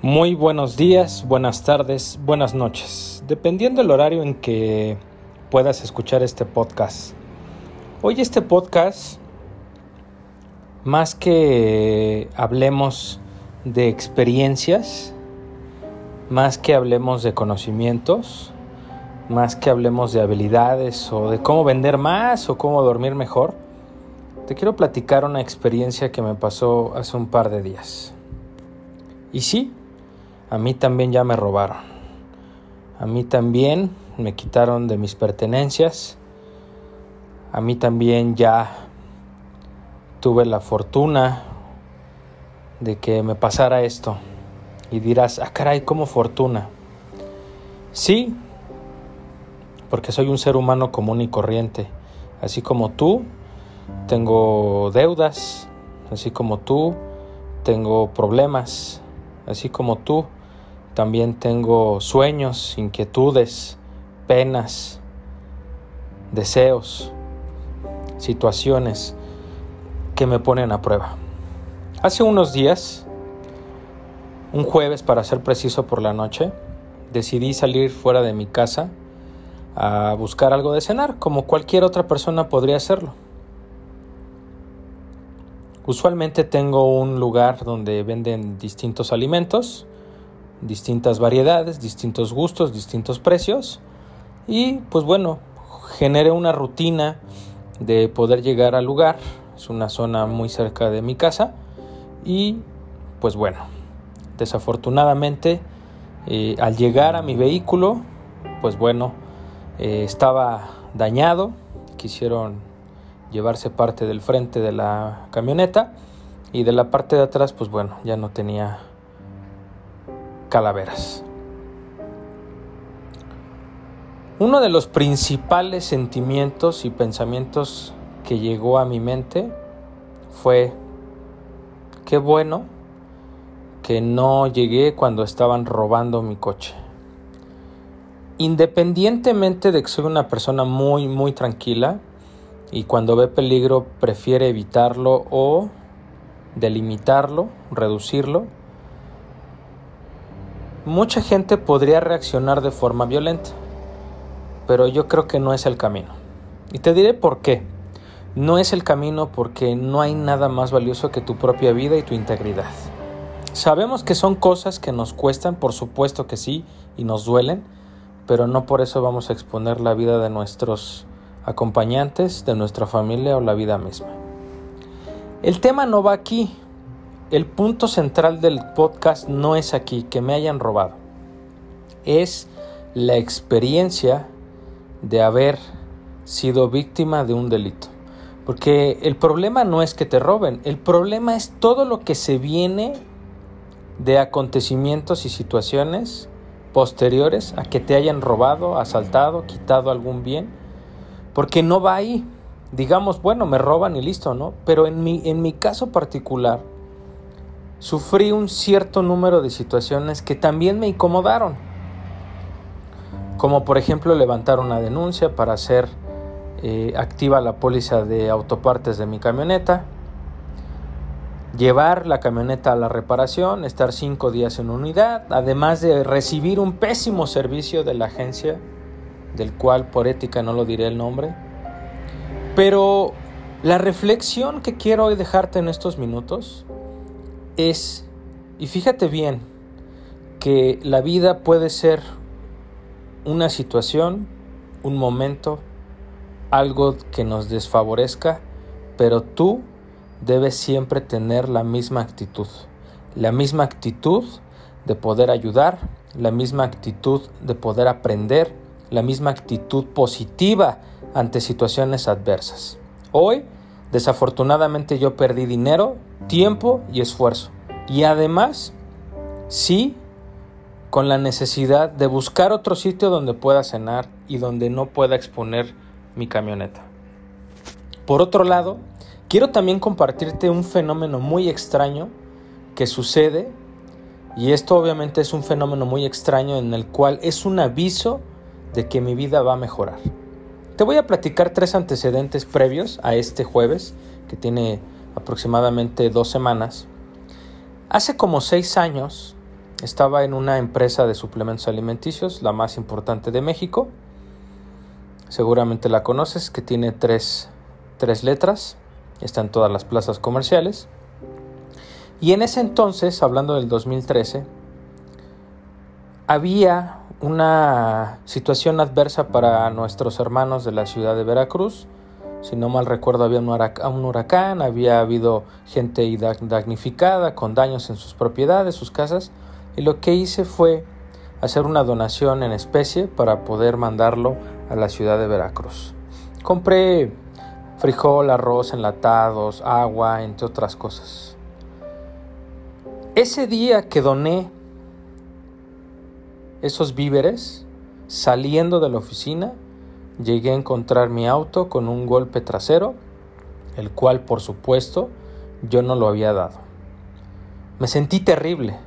Muy buenos días, buenas tardes, buenas noches, dependiendo del horario en que puedas escuchar este podcast. Hoy este podcast, más que hablemos de experiencias, más que hablemos de conocimientos, más que hablemos de habilidades o de cómo vender más o cómo dormir mejor, te quiero platicar una experiencia que me pasó hace un par de días. Y sí, a mí también ya me robaron. A mí también me quitaron de mis pertenencias. A mí también ya tuve la fortuna de que me pasara esto. Y dirás, ah, caray, ¿cómo fortuna? Sí, porque soy un ser humano común y corriente. Así como tú, tengo deudas. Así como tú, tengo problemas. Así como tú, también tengo sueños, inquietudes, penas, deseos, situaciones que me ponen a prueba. Hace unos días, un jueves para ser preciso por la noche, decidí salir fuera de mi casa a buscar algo de cenar, como cualquier otra persona podría hacerlo. Usualmente tengo un lugar donde venden distintos alimentos, distintas variedades, distintos gustos, distintos precios y pues bueno, generé una rutina de poder llegar al lugar, es una zona muy cerca de mi casa y pues bueno, desafortunadamente eh, al llegar a mi vehículo, pues bueno, eh, estaba dañado, quisieron llevarse parte del frente de la camioneta y de la parte de atrás, pues bueno, ya no tenía calaveras. Uno de los principales sentimientos y pensamientos que llegó a mi mente fue, qué bueno que no llegué cuando estaban robando mi coche. Independientemente de que soy una persona muy, muy tranquila y cuando ve peligro prefiere evitarlo o delimitarlo, reducirlo, Mucha gente podría reaccionar de forma violenta, pero yo creo que no es el camino. Y te diré por qué. No es el camino porque no hay nada más valioso que tu propia vida y tu integridad. Sabemos que son cosas que nos cuestan, por supuesto que sí, y nos duelen, pero no por eso vamos a exponer la vida de nuestros acompañantes, de nuestra familia o la vida misma. El tema no va aquí, el punto central del podcast no es aquí, que me hayan robado. Es la experiencia de haber sido víctima de un delito. Porque el problema no es que te roben, el problema es todo lo que se viene de acontecimientos y situaciones posteriores a que te hayan robado, asaltado, quitado algún bien, porque no va ahí. Digamos, bueno, me roban y listo, ¿no? Pero en mi, en mi caso particular, sufrí un cierto número de situaciones que también me incomodaron, como por ejemplo levantar una denuncia para hacer eh, activa la póliza de autopartes de mi camioneta, llevar la camioneta a la reparación, estar cinco días en unidad, además de recibir un pésimo servicio de la agencia, del cual por ética no lo diré el nombre. Pero la reflexión que quiero hoy dejarte en estos minutos es, y fíjate bien, que la vida puede ser una situación, un momento, algo que nos desfavorezca, pero tú debes siempre tener la misma actitud, la misma actitud de poder ayudar, la misma actitud de poder aprender, la misma actitud positiva ante situaciones adversas. Hoy Desafortunadamente yo perdí dinero, tiempo y esfuerzo. Y además, sí, con la necesidad de buscar otro sitio donde pueda cenar y donde no pueda exponer mi camioneta. Por otro lado, quiero también compartirte un fenómeno muy extraño que sucede, y esto obviamente es un fenómeno muy extraño en el cual es un aviso de que mi vida va a mejorar. Te voy a platicar tres antecedentes previos a este jueves, que tiene aproximadamente dos semanas. Hace como seis años estaba en una empresa de suplementos alimenticios, la más importante de México. Seguramente la conoces, que tiene tres, tres letras, está en todas las plazas comerciales. Y en ese entonces, hablando del 2013, había una situación adversa para nuestros hermanos de la ciudad de Veracruz. Si no mal recuerdo, había un huracán, había habido gente damnificada con daños en sus propiedades, sus casas. Y lo que hice fue hacer una donación en especie para poder mandarlo a la ciudad de Veracruz. Compré frijol, arroz, enlatados, agua, entre otras cosas. Ese día que doné esos víveres, saliendo de la oficina, llegué a encontrar mi auto con un golpe trasero, el cual por supuesto yo no lo había dado. Me sentí terrible,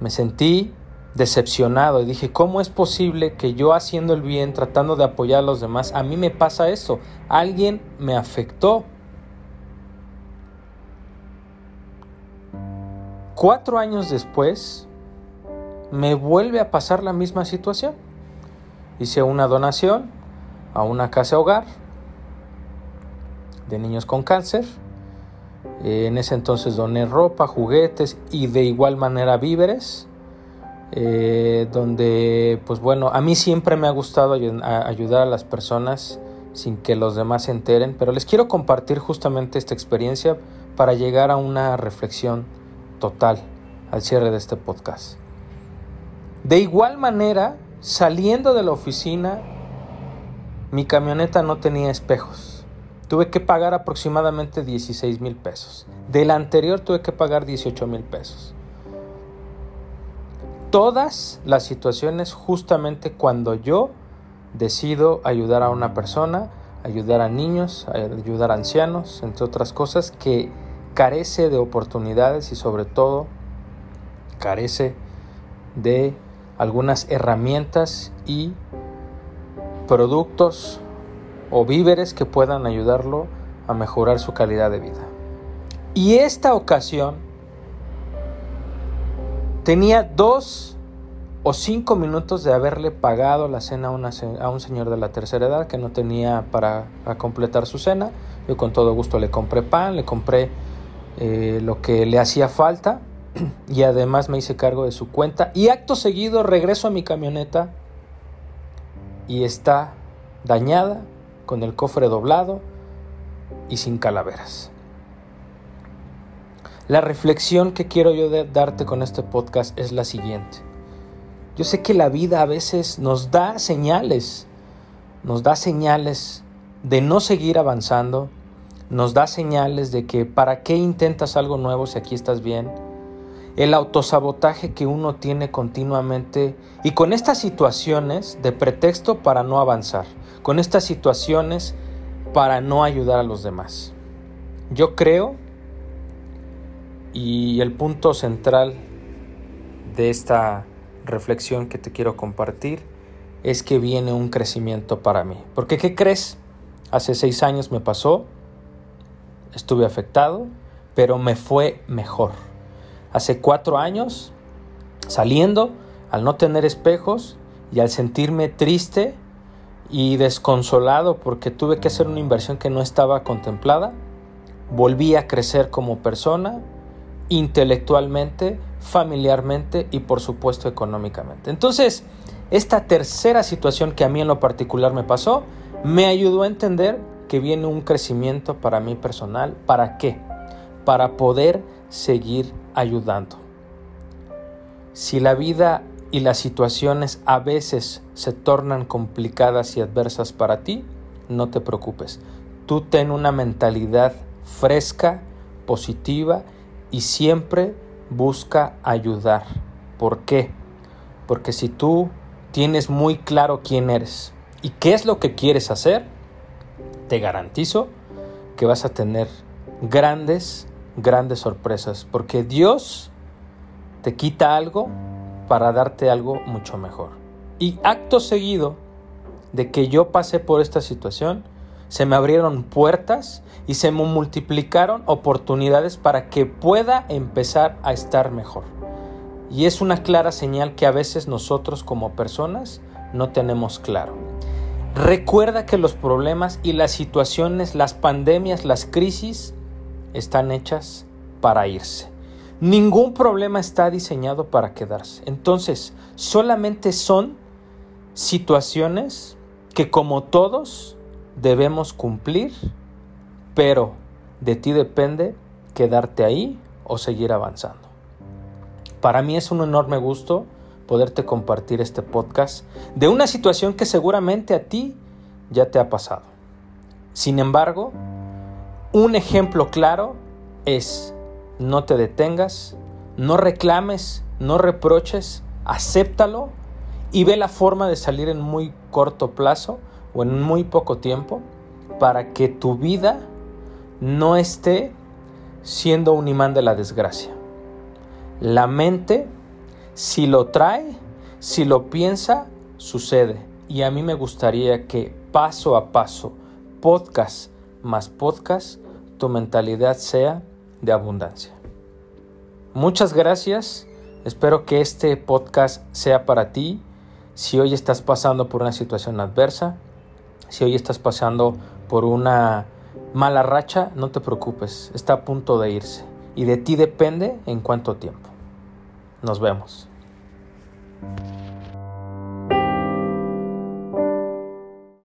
me sentí decepcionado y dije, ¿cómo es posible que yo haciendo el bien, tratando de apoyar a los demás, a mí me pasa esto? Alguien me afectó. Cuatro años después, me vuelve a pasar la misma situación. Hice una donación a una casa hogar de niños con cáncer. En ese entonces doné ropa, juguetes y de igual manera víveres. Eh, donde, pues bueno, a mí siempre me ha gustado ayudar a las personas sin que los demás se enteren, pero les quiero compartir justamente esta experiencia para llegar a una reflexión total al cierre de este podcast. De igual manera, saliendo de la oficina, mi camioneta no tenía espejos. Tuve que pagar aproximadamente 16 mil pesos. Del anterior tuve que pagar 18 mil pesos. Todas las situaciones justamente cuando yo decido ayudar a una persona, ayudar a niños, ayudar a ancianos, entre otras cosas, que carece de oportunidades y sobre todo carece de algunas herramientas y productos o víveres que puedan ayudarlo a mejorar su calidad de vida. Y esta ocasión tenía dos o cinco minutos de haberle pagado la cena a, un señor de la tercera edad que no tenía para completar su cena. Yo con todo gusto le compré pan, le compré eh, lo que le hacía falta y además me hice cargo de su cuenta y acto seguido regreso a mi camioneta y está dañada con el cofre doblado y sin calaveras. La reflexión que quiero yo darte con este podcast es la siguiente. Yo sé que la vida a veces nos da señales, nos da señales de no seguir avanzando, nos da señales de que para qué intentas algo nuevo si aquí estás bien, el autosabotaje que uno tiene continuamente y con estas situaciones de pretexto para no avanzar, con estas situaciones para no ayudar a los demás. Yo creo, y el punto central de esta reflexión que te quiero compartir, es que viene un crecimiento para mí. Porque ¿qué crees? Hace seis años me pasó, estuve afectado, pero me fue mejor hace cuatro años, saliendo, al no tener espejos y al sentirme triste y desconsolado porque tuve que hacer una inversión que no estaba contemplada, volví a crecer como persona, intelectualmente, familiarmente y por supuesto económicamente. Entonces, esta tercera situación que a mí en lo particular me pasó, me ayudó a entender que viene un crecimiento para mí personal. ¿Para qué? Para poder seguir ayudando. Si la vida y las situaciones a veces se tornan complicadas y adversas para ti, no te preocupes. Tú ten una mentalidad fresca, positiva y siempre busca ayudar. ¿Por qué? Porque si tú tienes muy claro quién eres y qué es lo que quieres hacer, te garantizo que vas a tener grandes grandes sorpresas, porque Dios te quita algo para darte algo mucho mejor. Y acto seguido, de que yo pasé por esta situación, se me abrieron puertas y se me multiplicaron oportunidades para que pueda empezar a estar mejor. Y es una clara señal que a veces nosotros como personas no tenemos claro. Recuerda que los problemas y las situaciones, las pandemias, las crisis están hechas para irse. Ningún problema está diseñado para quedarse. Entonces, solamente son situaciones que como todos debemos cumplir, pero de ti depende quedarte ahí o seguir avanzando. Para mí es un enorme gusto poderte compartir este podcast de una situación que seguramente a ti ya te ha pasado. Sin embargo, un ejemplo claro es no te detengas, no reclames, no reproches, acéptalo y ve la forma de salir en muy corto plazo o en muy poco tiempo para que tu vida no esté siendo un imán de la desgracia. La mente, si lo trae, si lo piensa, sucede. Y a mí me gustaría que paso a paso, podcast más podcast, tu mentalidad sea de abundancia. Muchas gracias. Espero que este podcast sea para ti. Si hoy estás pasando por una situación adversa, si hoy estás pasando por una mala racha, no te preocupes, está a punto de irse. Y de ti depende en cuánto tiempo. Nos vemos.